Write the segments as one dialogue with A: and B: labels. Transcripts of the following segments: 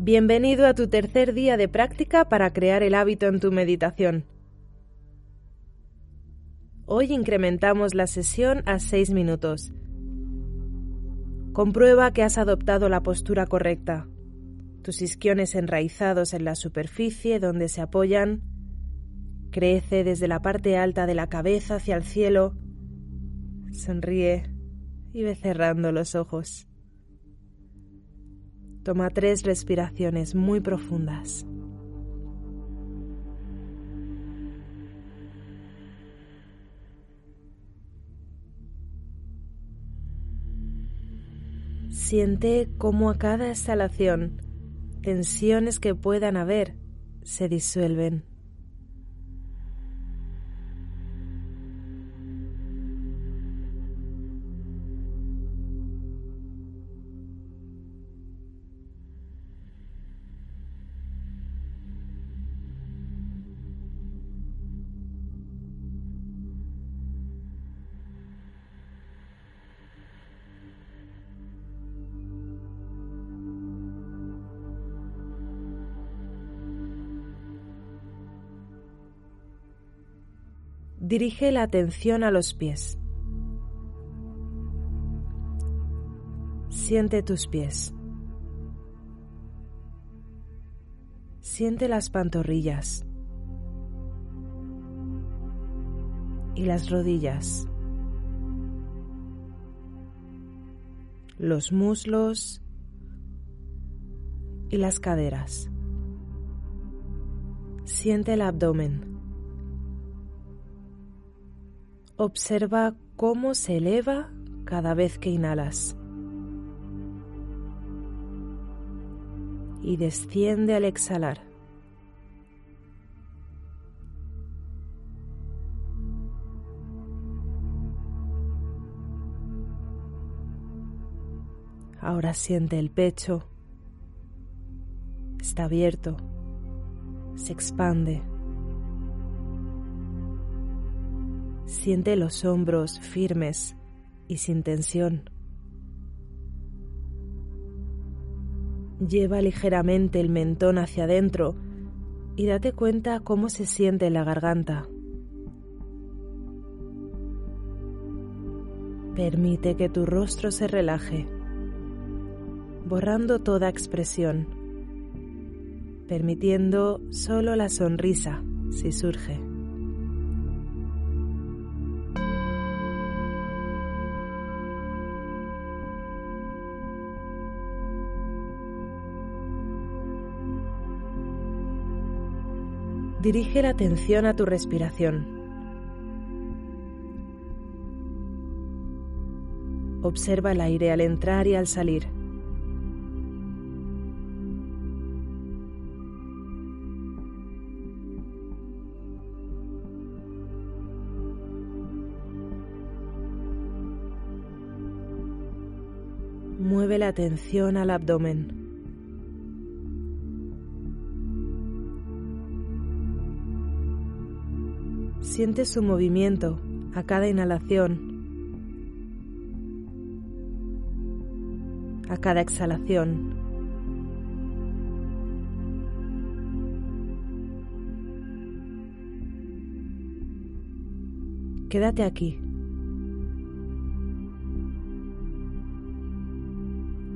A: Bienvenido a tu tercer día de práctica para crear el hábito en tu meditación. Hoy incrementamos la sesión a 6 minutos. Comprueba que has adoptado la postura correcta. Tus isquiones enraizados en la superficie donde se apoyan. Crece desde la parte alta de la cabeza hacia el cielo. Sonríe y ve cerrando los ojos. Toma tres respiraciones muy profundas. Siente cómo a cada exhalación tensiones que puedan haber se disuelven. Dirige la atención a los pies. Siente tus pies. Siente las pantorrillas y las rodillas, los muslos y las caderas. Siente el abdomen. Observa cómo se eleva cada vez que inhalas y desciende al exhalar. Ahora siente el pecho. Está abierto. Se expande. Siente los hombros firmes y sin tensión. Lleva ligeramente el mentón hacia adentro y date cuenta cómo se siente la garganta. Permite que tu rostro se relaje, borrando toda expresión, permitiendo solo la sonrisa si surge. Dirige la atención a tu respiración. Observa el aire al entrar y al salir. Mueve la atención al abdomen. Siente su movimiento a cada inhalación, a cada exhalación. Quédate aquí,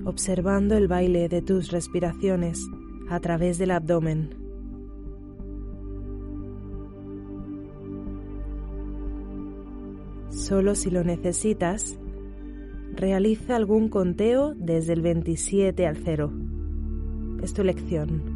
A: observando el baile de tus respiraciones a través del abdomen. Solo si lo necesitas, realiza algún conteo desde el 27 al 0. Es tu elección.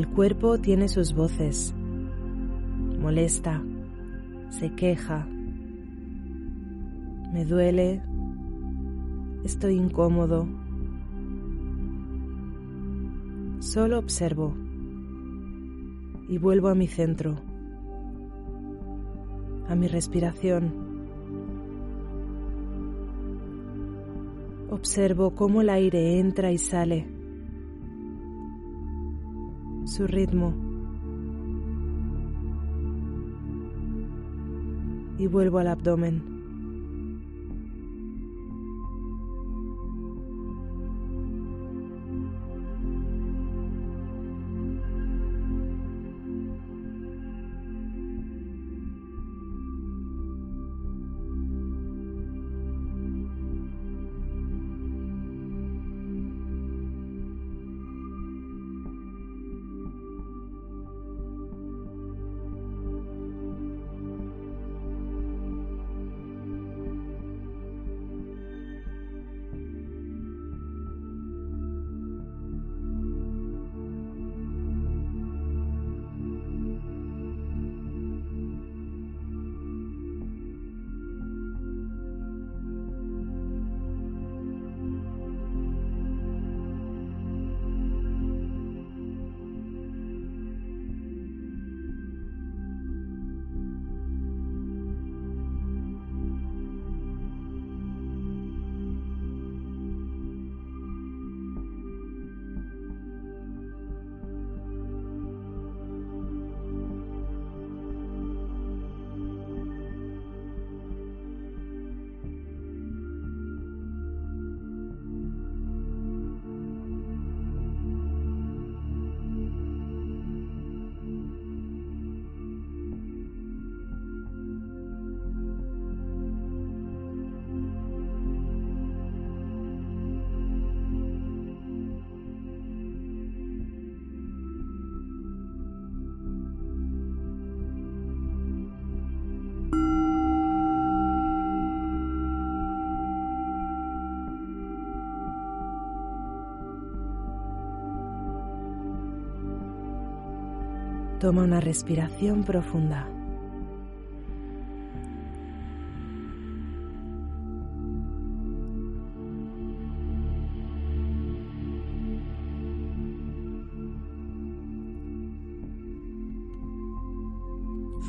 A: El cuerpo tiene sus voces. Molesta, se queja, me duele, estoy incómodo. Solo observo y vuelvo a mi centro, a mi respiración. Observo cómo el aire entra y sale, su ritmo. Y vuelvo al abdomen. Toma una respiración profunda.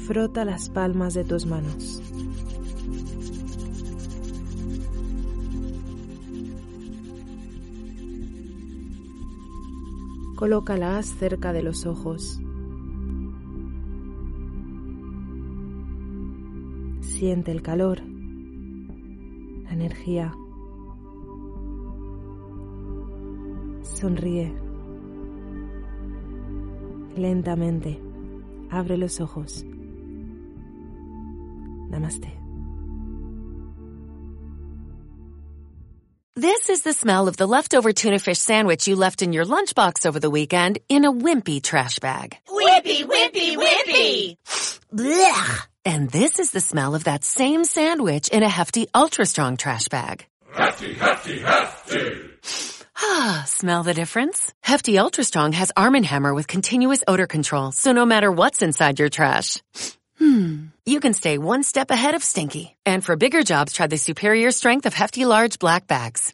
A: Frota las palmas de tus manos. Colócalas cerca de los ojos. Siente el calor, la energía. Sonríe. Lentamente, abre los ojos. Namaste.
B: This is the smell of the leftover tuna fish sandwich you left in your lunchbox over the weekend in a wimpy trash bag.
C: Wimpy, wimpy, wimpy!
B: Blech! And this is the smell of that same sandwich in a hefty, ultra strong trash bag.
D: Hefty, hefty, hefty!
B: Ah, smell the difference? Hefty Ultra Strong has Arm & Hammer with continuous odor control, so no matter what's inside your trash, hmm, you can stay one step ahead of stinky. And for bigger jobs, try the superior strength of Hefty Large Black Bags.